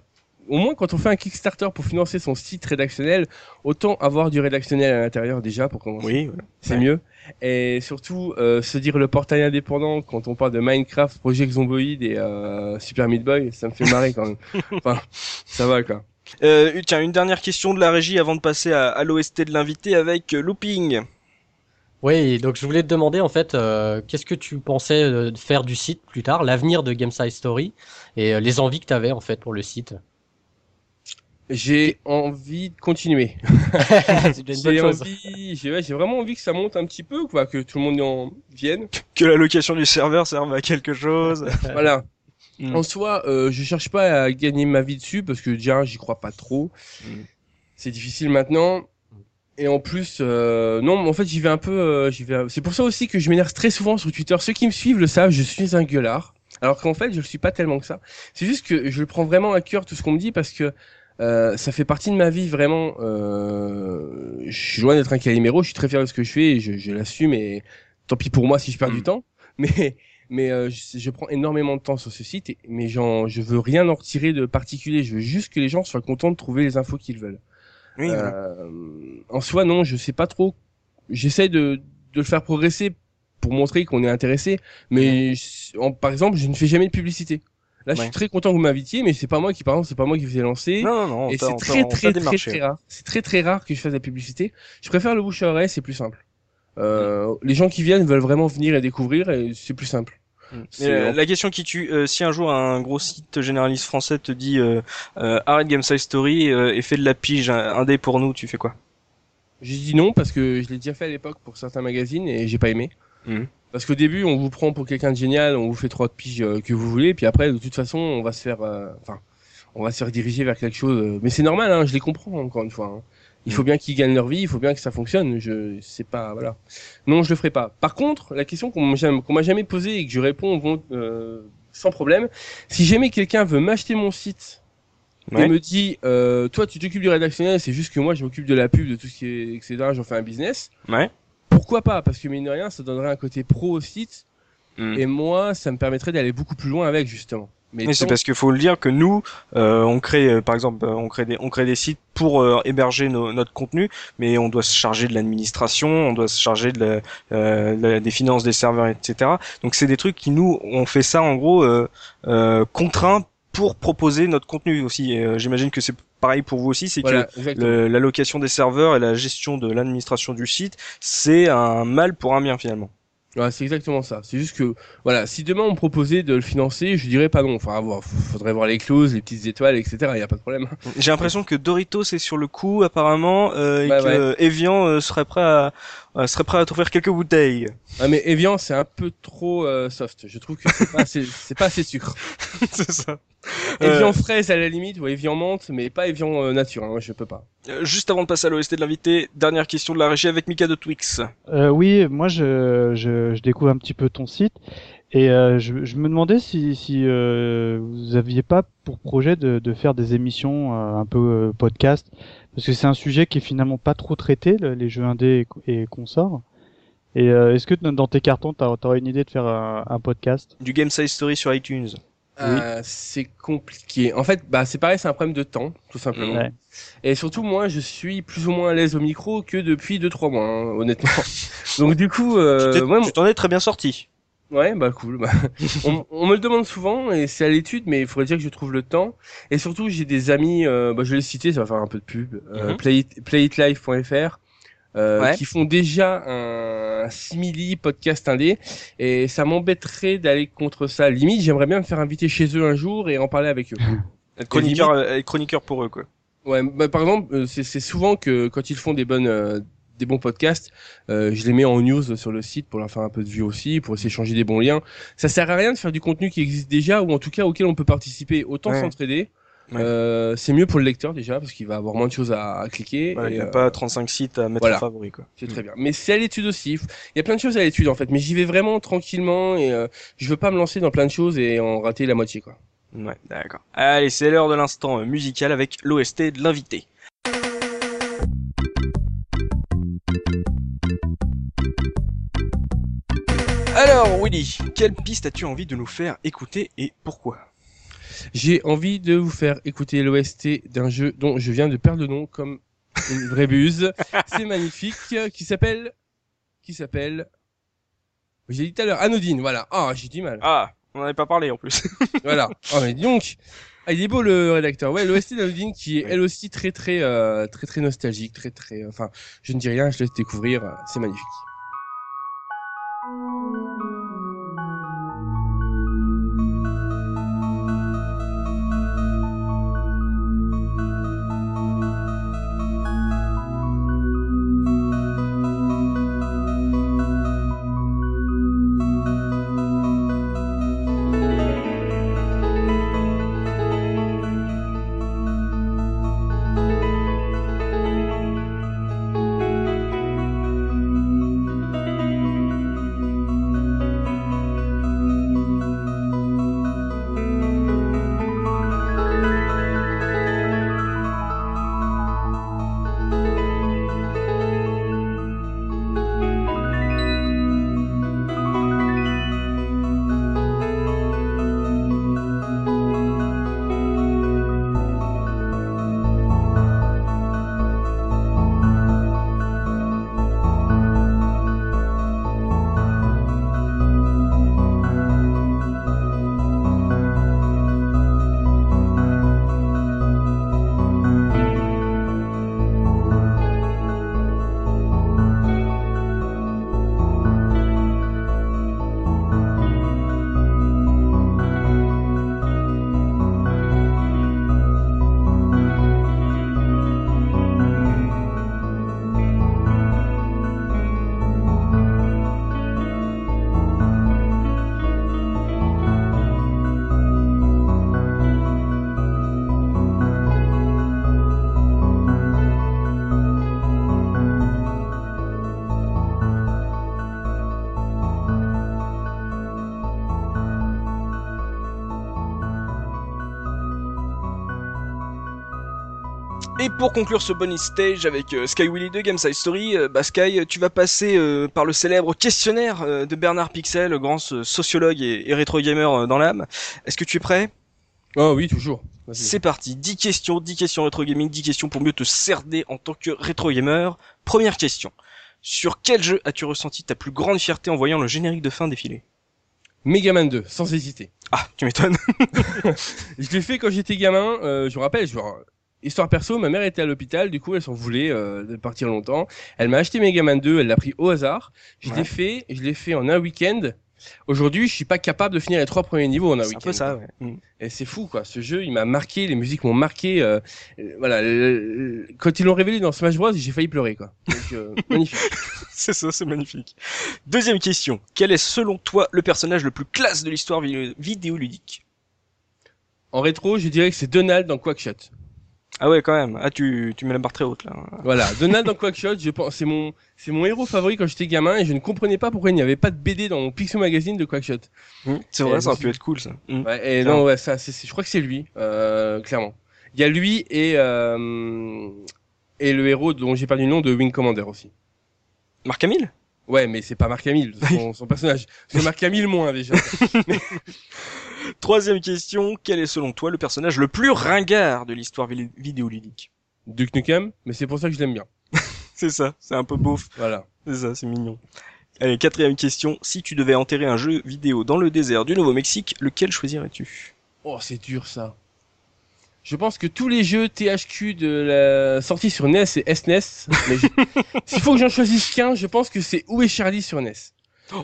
au moins quand on fait un Kickstarter pour financer son site rédactionnel, autant avoir du rédactionnel à l'intérieur déjà pour commencer. Oui, voilà. c'est Ouais. mieux. Et surtout, euh, se dire le portail indépendant quand on parle de Minecraft, Project Zomboid et euh, Super Meat Boy, ça me fait marrer quand même. [LAUGHS] Enfin, ça va quoi. Euh, tiens, une dernière question de la régie avant de passer à, à l'OST de l'invité avec euh, Looping. Oui, donc je voulais te demander en fait, euh, qu'est-ce que tu pensais euh, de faire du site plus tard, l'avenir de Game Size Story et euh, les envies que tu avais en fait pour le site? J'ai envie de continuer. [LAUGHS] J'ai envie, j'ai ouais, j'ai vraiment envie que ça monte un petit peu, quoi, que tout le monde en vienne. Que la location du serveur serve à quelque chose. [LAUGHS] voilà. Mm. En soi, euh, je cherche pas à gagner ma vie dessus parce que déjà j'y crois pas trop. Mm. C'est difficile maintenant. Et en plus, euh, non, en fait, j'y vais un peu. euh, j'y vais. C'est pour ça aussi que je m'énerve très souvent sur Twitter. Ceux qui me suivent le savent, je suis un gueulard. Alors qu'en fait, je le suis pas tellement que ça. C'est juste que je le prends vraiment à cœur tout ce qu'on me dit parce que euh, ça fait partie de ma vie vraiment. Euh, je suis loin d'être un caliméro. Je suis très fier de ce que je fais et je, je l'assume. Et tant pis pour moi si je perds Mm. du temps. [LAUGHS] Mais mais euh, je, je prends énormément de temps sur ce site. Et, mais j'en, je veux rien en retirer de particulier. Je veux juste que les gens soient contents de trouver les infos qu'ils veulent. Oui. Euh, en soi, non, je sais pas trop. J'essaie de, de le faire progresser pour montrer qu'on est intéressé. Mais je- en- par exemple, je ne fais jamais de publicité. Là, je suis très content que vous m'invitiez, mais c'est pas moi qui, par exemple, c'est pas moi qui vous ai lancé. Non, non, non. on et c'est très très très très rare. C'est très très rare que je fasse de la publicité. Je préfère le bouche à oreille, c'est plus simple. Euh, Les gens qui viennent veulent vraiment venir et découvrir, et c'est plus simple. Mais, C'est- euh, la question qui tue, euh, si un jour un gros site généraliste français te dit euh, euh, arrête Game Size Story euh, et fais de la pige un, dé pour nous, tu fais quoi? J'ai dit non parce que je l'ai déjà fait à l'époque pour certains magazines et j'ai pas aimé. Mhm. Parce qu'au début, on vous prend pour quelqu'un de génial, on vous fait trois piges euh, que vous voulez, puis après, de toute façon, on va se faire, euh, enfin, on va se faire diriger vers quelque chose. euh, Mais c'est normal, hein, je les comprends encore une fois. hein. Il faut Mhm. bien qu'ils gagnent leur vie, il faut bien que ça fonctionne. Je sais pas, voilà. Non, je le ferai pas. Par contre, la question qu'on m'a jamais, posée et que je réponds euh, sans problème, si jamais quelqu'un veut m'acheter mon site Ouais. et me dit, euh, toi, tu t'occupes du rédactionnel, c'est juste que moi, je m'occupe de la pub, de tout ce qui est, etc. J'en fais un business. Ouais. Pourquoi pas Parce que mine de rien, ça donnerait un côté pro au site. Mm. Et moi, ça me permettrait d'aller beaucoup plus loin avec, justement. Mais Mais c'est parce qu'il faut le dire que nous, euh, on crée, euh, par exemple, euh, on crée des, on crée des sites pour euh, héberger notre contenu, mais on doit se charger de l'administration, on doit se charger de la, euh, la- des finances des serveurs, etc. Donc c'est des trucs qui nous, on fait ça en gros euh, contraints pour proposer notre contenu aussi. J'imagine que c'est pareil pour vous aussi, c'est voilà, que l'allocation des serveurs et la gestion de l'administration du site, c'est un mal pour un bien finalement. Ouais, c'est exactement ça. C'est juste que, voilà, si demain on me proposait de le financer, je dirais pas non. Enfin, voir, faudrait voir les clauses, les petites étoiles, etc. Il y a pas de problème. J'ai l'impression que Doritos est sur le coup apparemment euh, et Ouais, que euh, Evian euh, serait prêt à euh, serait prêt à t'offrir quelques bouteilles. Ah, mais Evian, c'est un peu trop euh, soft. Je trouve que c'est pas assez, [LAUGHS] c'est pas assez sucre. [LAUGHS] c'est ça. Euh, Evian fraise à la limite, ou Evian menthe, mais pas Evian euh, nature. Hein, moi, je peux pas. Euh, juste avant de passer à l'OST de l'invité, dernière question de la régie avec Mika de Twix. Euh, oui, moi je, je, je découvre un petit peu ton site et euh, je, je me demandais si, si euh, vous aviez pas pour projet de, de faire des émissions euh, un peu euh, podcast parce que c'est un sujet qui est finalement pas trop traité le- les jeux indés et, et consorts. Et euh, est-ce que dans tes cartons t'as aurais une idée de faire un, un podcast? Du Game Size Story sur iTunes. Euh, c'est compliqué. En fait, bah, c'est pareil, c'est un problème de temps, tout simplement. Ouais. Et surtout, moi, je suis plus ou moins à l'aise au micro que depuis 2-3 mois, hein, honnêtement. [LAUGHS] Donc, du coup, tu euh, t'es- ouais, tu t'en es très bien sorti. Ouais, bah cool. Bah, [LAUGHS] on, on me le demande souvent et c'est à l'étude, mais il faudrait dire que je trouve le temps. Et surtout, j'ai des amis, euh, bah, je vais les citer, ça va faire un peu de pub. Euh, Mhm. play, playitlife.fr euh, Ouais. qui font déjà un simili podcast indé et ça m'embêterait d'aller contre ça. Limite, j'aimerais bien me faire inviter chez eux un jour et en parler avec eux. [LAUGHS] Être chroniqueur, euh, être chroniqueur pour eux, quoi. Ouais, bah, par exemple, c'est c'est souvent que quand ils font des bonnes euh, des bons podcasts, euh, je les mets en news sur le site pour leur faire un peu de vue aussi, pour essayer de changer des bons liens. Ça sert à rien de faire du contenu qui existe déjà ou en tout cas auquel on peut participer. Autant s'entraider. Ouais. Euh, c'est mieux pour le lecteur déjà parce qu'il va avoir moins de choses à, à cliquer. Et, il n'y a euh, pas 35 sites à mettre voilà. en favori, quoi. c'est très bien. Mais c'est à l'étude aussi. Il y a plein de choses à l'étude en fait, mais j'y vais vraiment tranquillement et euh, je veux pas me lancer dans plein de choses et en rater la moitié quoi. Ouais, d'accord. Allez, c'est l'heure de l'instant euh, musical avec l'OST de l'invité. Alors, Willy, quelle piste as-tu envie de nous faire écouter et pourquoi? J'ai envie de vous faire écouter l'OST d'un jeu dont je viens de perdre le nom comme une vraie buse. [LAUGHS] C'est magnifique, qui s'appelle, qui s'appelle, j'ai dit tout à l'heure, Anodine, voilà. Ah, j'ai dit mal. Ah, on n'en avait pas parlé en plus. [LAUGHS] Voilà. Oh, mais donc, ah, il est beau le rédacteur. Ouais, l'OST d'Anodine qui est elle aussi très très euh, très très nostalgique, très très. euh, Enfin, je ne dis rien, je laisse découvrir. euh, C'est magnifique. Música Et pour conclure ce bonus stage avec euh, Sky Willy 2 Game Side Story, euh, bah Sky, tu vas passer euh, par le célèbre questionnaire euh, de Bernard Pixel, le grand euh, sociologue et, et rétro gamer euh, dans l'âme. Est-ce que tu es prêt? Oh oui, toujours. C'est parti, 10 questions, 10 questions rétro gaming, 10 questions pour mieux te cerner en tant que rétro gamer. Première question. Sur quel jeu as-tu ressenti ta plus grande fierté en voyant le générique de fin défiler? Megaman 2, sans hésiter. Ah, tu m'étonnes. [LAUGHS] Je l'ai fait quand j'étais gamin. Euh, je me rappelle, genre, histoire perso, ma mère était à l'hôpital, du coup elle s'en voulait euh, de partir longtemps. Elle m'a acheté Megaman 2, elle l'a pris au hasard. Je Ouais. l'ai fait, je l'ai fait en un week-end. Aujourd'hui, je suis pas capable de finir les trois premiers niveaux en un C'est un week-end. peu ça, ouais. Mm. Et c'est fou, quoi. Ce jeu, il m'a marqué, les musiques m'ont marqué. euh, euh, voilà, le- quand ils l'ont révélé dans Smash Bros, j'ai failli pleurer, quoi. Donc, euh, [LAUGHS] magnifique. C'est ça, c'est magnifique. Deuxième question. Quel est selon toi le personnage le plus classe de l'histoire vi- vidéoludique? En rétro, je dirais que c'est Donald dans Quackshot. Ah ouais, quand même. Ah, tu, tu mets la barre très haute, là. Voilà, Donald dans Quackshot, je pense, c'est mon, c'est mon héros favori quand j'étais gamin et je ne comprenais pas pourquoi il n'y avait pas de BD dans mon Pixel Magazine de Quackshot. Mm. C'est vrai, ça aurait pu être cool, ça. Mm. Ouais, et Clairement. non, ouais, ça, c'est, c'est- je crois que c'est lui, euh, clairement. Il y a lui et, euh, et le héros dont j'ai perdu le nom de Wing Commander aussi. Marc Hamill? Ouais, mais c'est pas Marc Hamill, son, son personnage. C'est Marc Hamill moins, déjà. [LAUGHS] Troisième question. Quel est selon toi le personnage le plus ringard de l'histoire vi- vidéoludique? Duke Nukem, mais c'est pour ça que je l'aime bien. [LAUGHS] C'est ça, c'est un peu beauf. Voilà. C'est ça, c'est mignon. Allez, quatrième question. Si tu devais enterrer un jeu vidéo dans le désert du Nouveau-Mexique, lequel choisirais-tu? Oh, c'est dur ça. Je pense que tous les jeux THQ de la sortie sur NES et SNES, mais je- s'il faut que j'en choisisse qu'un, je pense que c'est Où est Charlie sur NES.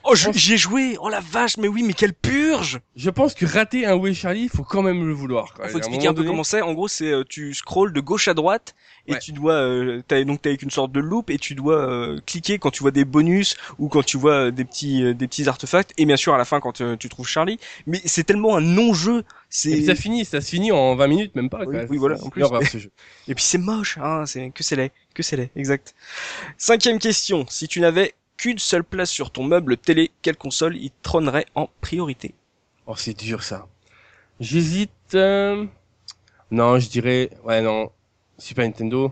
Oh, j'y ai joué Oh la vache, mais oui, mais quelle purge Je pense que rater un Où Charlie, il faut quand même le vouloir. quoi. Faut À expliquer un peu donné- comment c'est. En gros, c'est euh, tu scrolls de gauche à droite et Ouais. tu dois euh, t'as donc t'es avec une sorte de loupe et tu dois euh, cliquer quand tu vois des bonus ou quand tu vois euh, des petits euh, des petits artefacts et bien sûr à la fin quand euh, tu trouves Charlie. Mais c'est tellement un non-jeu. C'est ça finit, ça se finit en 20 minutes, même pas. Oui, voilà, en plus. horreur, ce jeu. et puis c'est moche. Hein, c'est que c'est laid, que c'est laid. Exact. Cinquième question. Si tu n'avais qu'une seule place sur ton meuble télé, quelle console y trônerait en priorité Oh, c'est dur ça. J'hésite. euh, Non, je dirais. Ouais, non. Super Nintendo.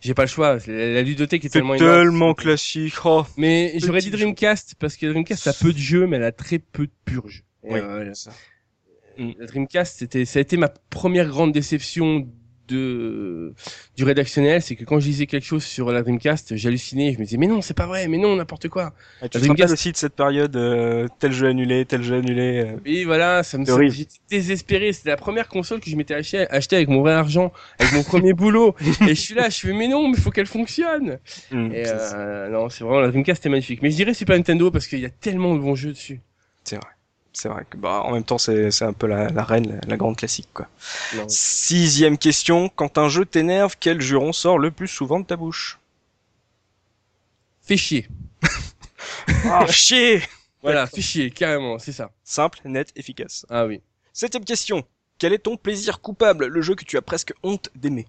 J'ai pas le choix. La, la ludothèque est C'est tellement énorme. tellement classique. Oh. Mais j'aurais dit Dreamcast parce que Dreamcast a peu de jeux, mais elle a très peu de purges. Et, Oui, euh, ça. la Dreamcast, c'était, ça a été ma première grande déception de du rédactionnel, c'est que quand je lisais quelque chose sur la Dreamcast, j'hallucinais, je me disais mais non, c'est pas vrai, mais non, n'importe quoi. Ah, tu La te Dreamcast- aussi de cette période euh, tel jeu annulé, tel jeu annulé. euh. Et voilà, ça me C'est j'étais désespéré. C'était la première console que je m'étais acheté, acheté avec mon vrai argent, avec mon premier [LAUGHS] boulot. Et je suis là, je fais mais non, mais faut qu'elle fonctionne. Hmm, Et c'est- euh, non, c'est vraiment la Dreamcast est magnifique. Mais je dirais Super Nintendo parce qu'il y a tellement de bons jeux dessus. C'est vrai que bah en même temps c'est c'est un peu la, la reine, la, la grande classique quoi. Non. Sixième question, quand un jeu t'énerve, quel juron sort le plus souvent de ta bouche? Fais chier. [LAUGHS] Ah chier Voilà, fais chier, carrément, c'est ça. Simple, net, efficace. Ah oui. Septième question, quel est ton plaisir coupable, le jeu que tu as presque honte d'aimer?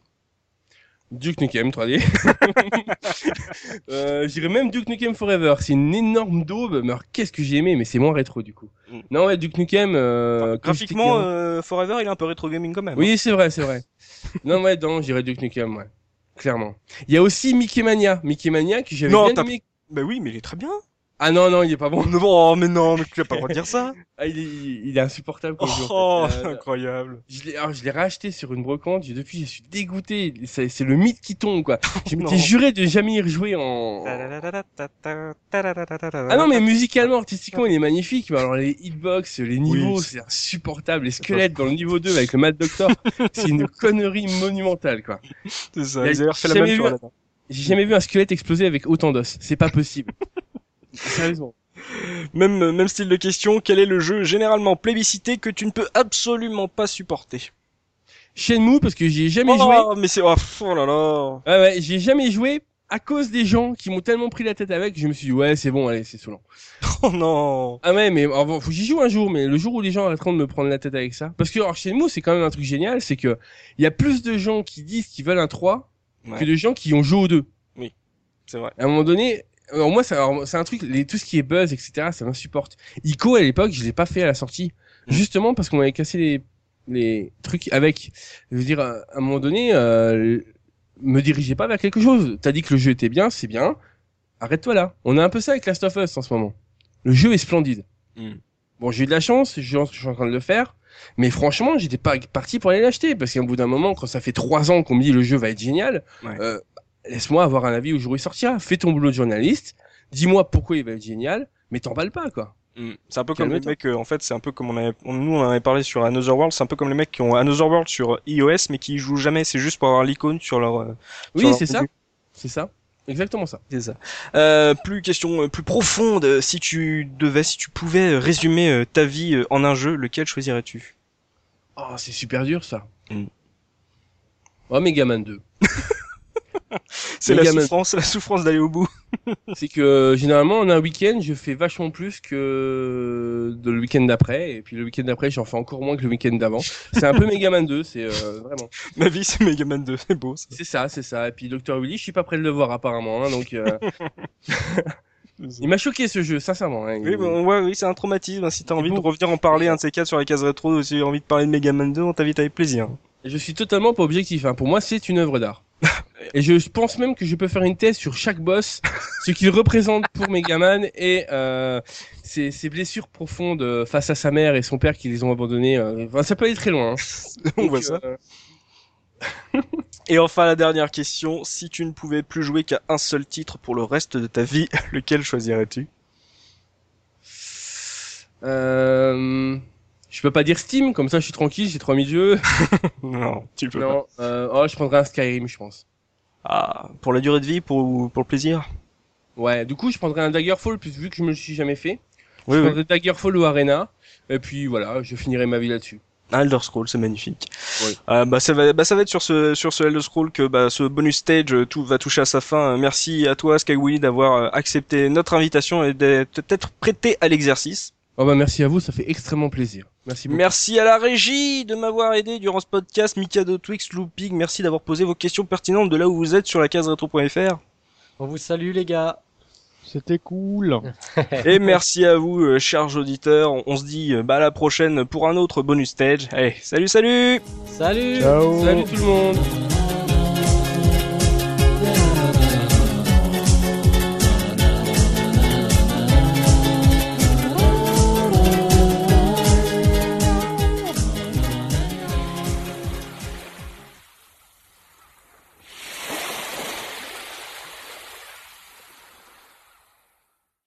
Duke Nukem 3D. [LAUGHS] euh, même Duke Nukem Forever. C'est une énorme daube. Mais qu'est-ce que j'ai aimé, mais c'est moins rétro du coup. Mm. Non, ouais, Duke Nukem. Euh, Graphiquement, gamin- euh, Forever il est un peu rétro gaming quand même. hein. Oui, c'est vrai, c'est vrai. [LAUGHS] non, ouais, non, je dirais Duke Nukem, ouais. Clairement. Il y a aussi Mickey Mania. Mickey Mania que j'avais bien aimé. Bah oui, mais il est très bien. Ah non, non, il est pas bon. [LAUGHS] Oh mais non, mais tu as pas le droit de dire ça. [LAUGHS] Ah, il, est, il est insupportable comme jeu, en Oh, fait. Euh, incroyable. Je l'ai, alors, je l'ai racheté sur une brocante. j'ai- Depuis, je suis dégoûté. C'est, c'est le mythe qui tombe, quoi. [LAUGHS] Je m'étais Non. juré de jamais y rejouer en. Ah non, mais musicalement, artistiquement, il est magnifique. Mais alors, les hitbox, les niveaux, Oui, c'est insupportable. Les squelettes dans le niveau 2 avec le Mad Doctor, c'est une connerie monumentale, quoi. c'est ça. Ils avaient refait la même la J'ai jamais vu un squelette exploser avec autant d'os. C'est pas possible. Sérieusement. Même, même style de question, quel est le jeu généralement plébiscité que tu ne peux absolument pas supporter? Shenmue, parce que j'y ai jamais joué. Oh, mais c'est... Oh, oh là là Ouais, ouais, j'y ai jamais joué à cause des gens qui m'ont tellement pris la tête avec, je me suis dit, ouais, c'est bon, allez, c'est saoulant. Oh non Ah ouais, mais avant, faut que j'y joue un jour, mais le jour où les gens arrêteront de me prendre la tête avec ça. Parce que, alors, Shenmue, c'est quand même un truc génial, c'est que, il y a plus de gens qui disent qu'ils veulent un 3 Ouais. que de gens qui ont joué au 2. C'est vrai. À un moment donné, alors moi, c'est un truc, les, tout ce qui est buzz, etc., ça m'insupporte. Ico, à l'époque, je l'ai pas fait à la sortie. Mhm. Justement parce qu'on m'avait cassé les, les trucs avec. Je veux dire, à un moment donné, euh, me dirigez pas vers quelque chose. T'as dit que le jeu était bien, c'est bien. Arrête-toi là. On a un peu ça avec Last of Us en ce moment. Le jeu est splendide. Mhm. Bon, j'ai eu de la chance, je je suis en train de le faire. Mais franchement, j'étais pas parti pour aller l'acheter. Parce qu'à un bout d'un moment, quand ça fait trois ans qu'on me dit le jeu va être génial, Ouais. euh, laisse-moi avoir un avis au jour où il sortira. Fais ton boulot de journaliste. Dis-moi pourquoi il va être génial. Mais t'emballes pas, quoi. Mm. C'est un peu comme les mecs, euh, en fait, c'est un peu comme on avait, on- nous on avait parlé sur Another World, c'est un peu comme les mecs qui ont Another World sur iOS mais qui y jouent jamais, c'est juste pour avoir l'icône sur leur. euh, Oui, c'est ça. C'est ça. Exactement ça. C'est ça. Euh, plus question euh, plus profonde, si tu devais, si tu pouvais résumer euh, ta vie en un jeu, lequel choisirais-tu? Oh, c'est super dur, ça. Mm. Oh, Megaman 2. [LAUGHS] C'est la Megaman. souffrance, la souffrance d'aller au bout. [LAUGHS] c'est que, euh, généralement, en un week-end, je fais vachement plus que de le week-end d'après. Et puis le week-end d'après, j'en fais encore moins que le week-end d'avant. C'est un peu Megaman 2, c'est euh, vraiment. [LAUGHS] Ma vie, c'est Mega Man 2, c'est beau. C'est ça, c'est ça. Et puis Dr. Willy, je suis pas prêt de le voir apparemment. hein, donc, euh, [LAUGHS] il m'a choqué ce jeu, sincèrement. hein. Oui, bon, ouais, oui, c'est un traumatisme. hein. Si t'as envie de revenir en parler un de ces quatre sur les cases rétro, ou si t'as envie de parler de Mega Man 2, on t'invite avec plaisir. Je suis totalement pas objectif. Hein. Pour moi, c'est une œuvre d'art. Et je pense même que je peux faire une thèse sur chaque boss, ce qu'il représente pour Megaman et euh, ses, ses blessures profondes euh, face à sa mère et son père qui les ont abandonnés. euh, enfin, ça peut aller très loin. hein. [LAUGHS] on Donc, voit ça. euh, Et enfin, la dernière question. Si tu ne pouvais plus jouer qu'à un seul titre pour le reste de ta vie, [LAUGHS] lequel choisirais-tu? Euh... Je peux pas dire Steam, comme ça je suis tranquille, j'ai 3000 jeux. [LAUGHS] Non, tu peux pas. non, euh... oh, je prendrais un Skyrim, je pense. Ah, pour la durée de vie, pour, pour le plaisir Ouais, du coup, je prendrais un Daggerfall, puis vu que je me le suis jamais fait. Oui, je oui. prendrais Daggerfall ou Arena. Et puis voilà, je finirai ma vie là-dessus. Elder Scroll, c'est magnifique. Oui. Euh, bah ça va, bah ça va être sur ce sur ce Elder Scroll que bah ce bonus stage euh, tout va toucher à sa fin. Merci à toi Skywilly d'avoir euh, accepté notre invitation et d'être peut-être prêté à l'exercice. Oh bah merci à vous, ça fait extrêmement plaisir. Merci beaucoup. Merci à la régie de m'avoir aidé durant ce podcast. Mikado Twix, Looping, merci d'avoir posé vos questions pertinentes de là où vous êtes sur la case rétro.fr. On vous salue les gars. C'était cool. [LAUGHS] Et merci à vous, euh, chers auditeurs. On, on se dit euh, bah, à la prochaine pour un autre bonus stage. Allez, salut, salut Salut Ciao. Salut tout le monde